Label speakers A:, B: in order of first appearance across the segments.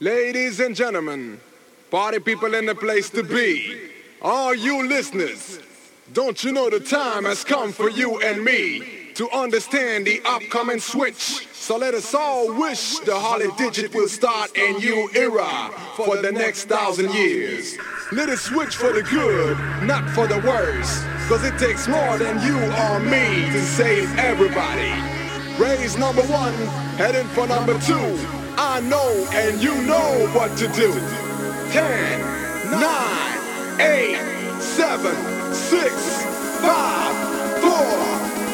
A: Ladies and gentlemen, party people in the place to be, all you listeners, don't you know the time has come for you and me to understand the upcoming switch? So let us all wish the Holly Digit will start a new era for the next thousand years. Let us switch for the good, not for the worse. Cause it takes more than you or me to save everybody. Raise number one, heading for number two. I know and you know what to do. Ten, nine, eight, seven, six, five, four,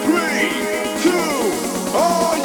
A: three, two. Are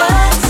B: words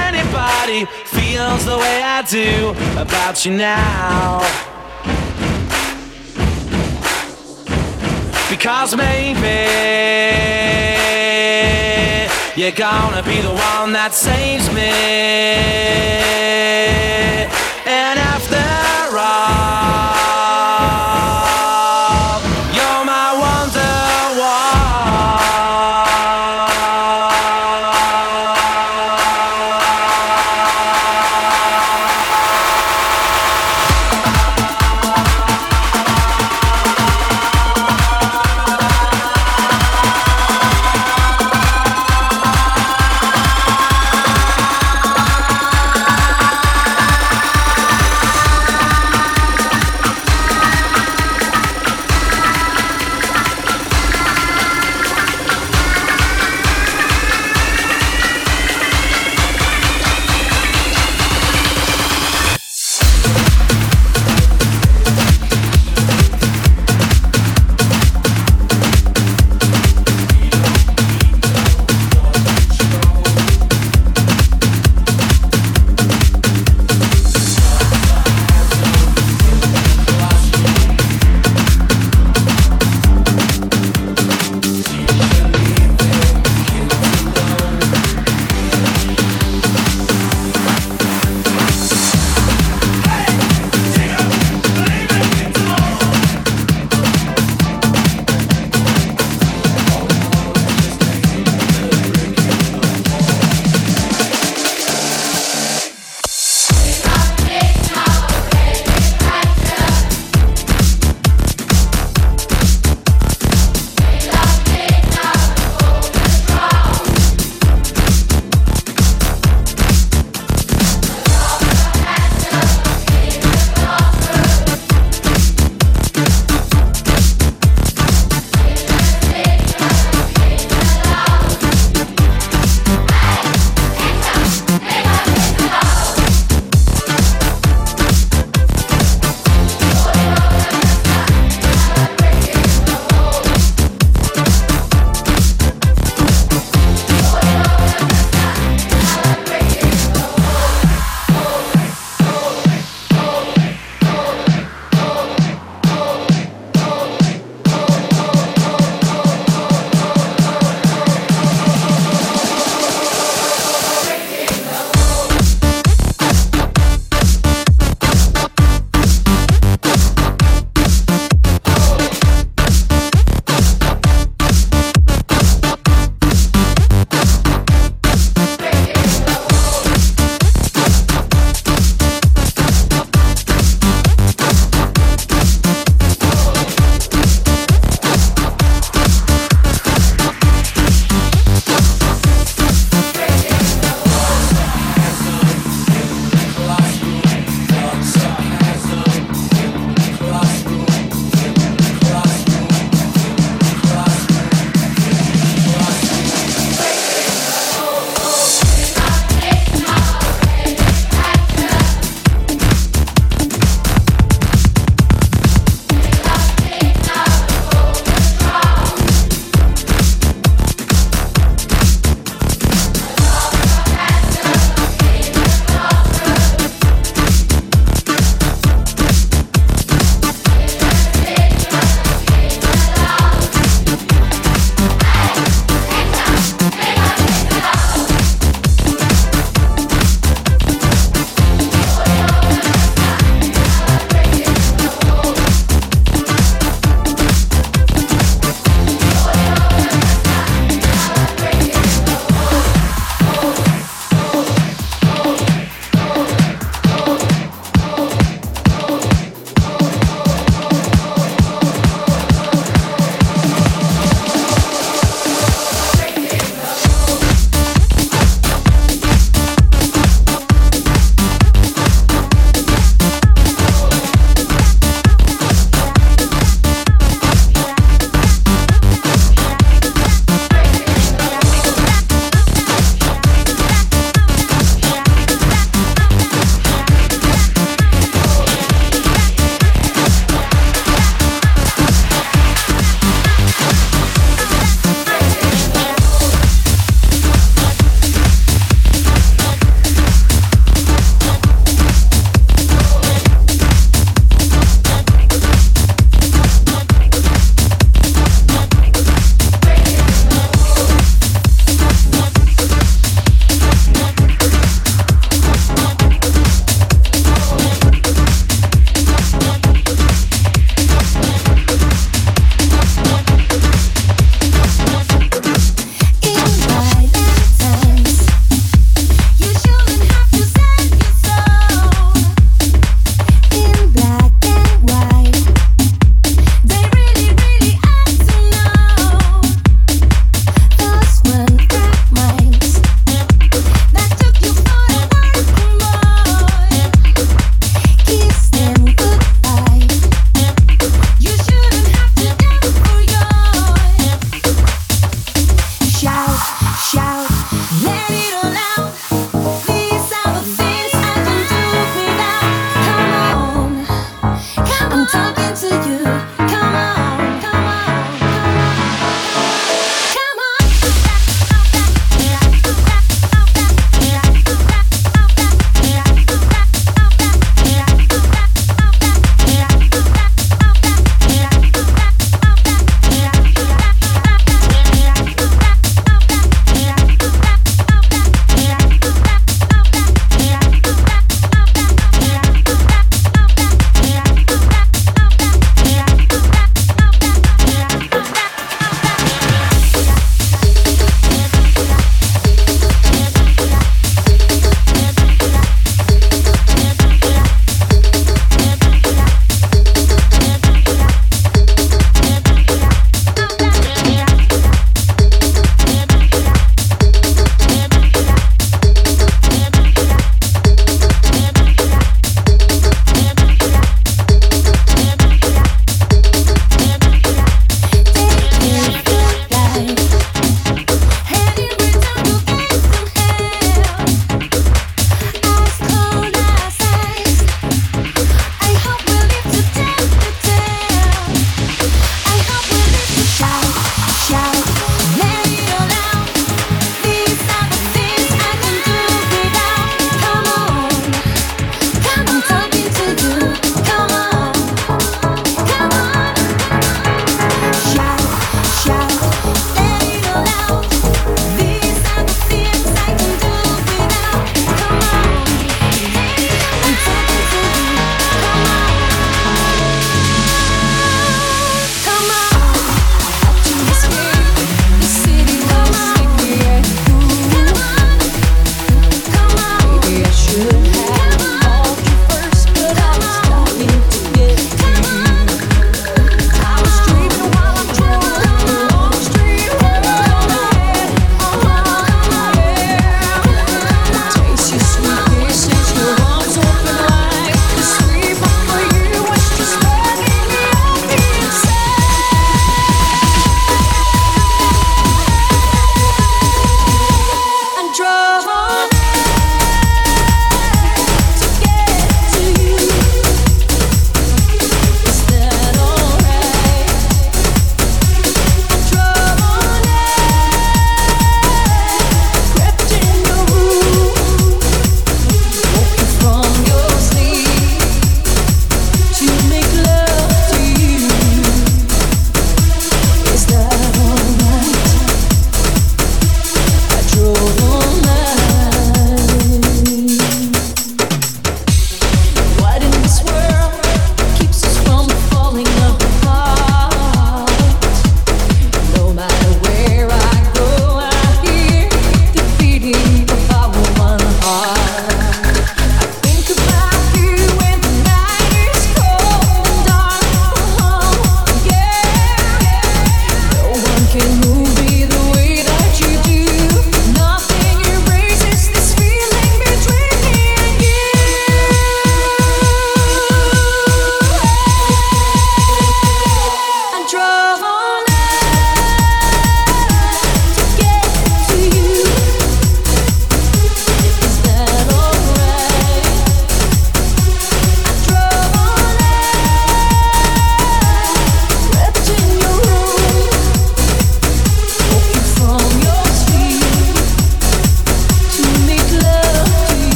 B: nobody feels the way I do about you now. Because maybe you're gonna be the one that saves me. And after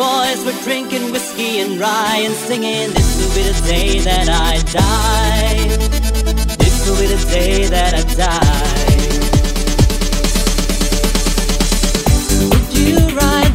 C: boys were drinking whiskey and rye and singing, This will be the day that I die. This will be the day that I die. Would you ride?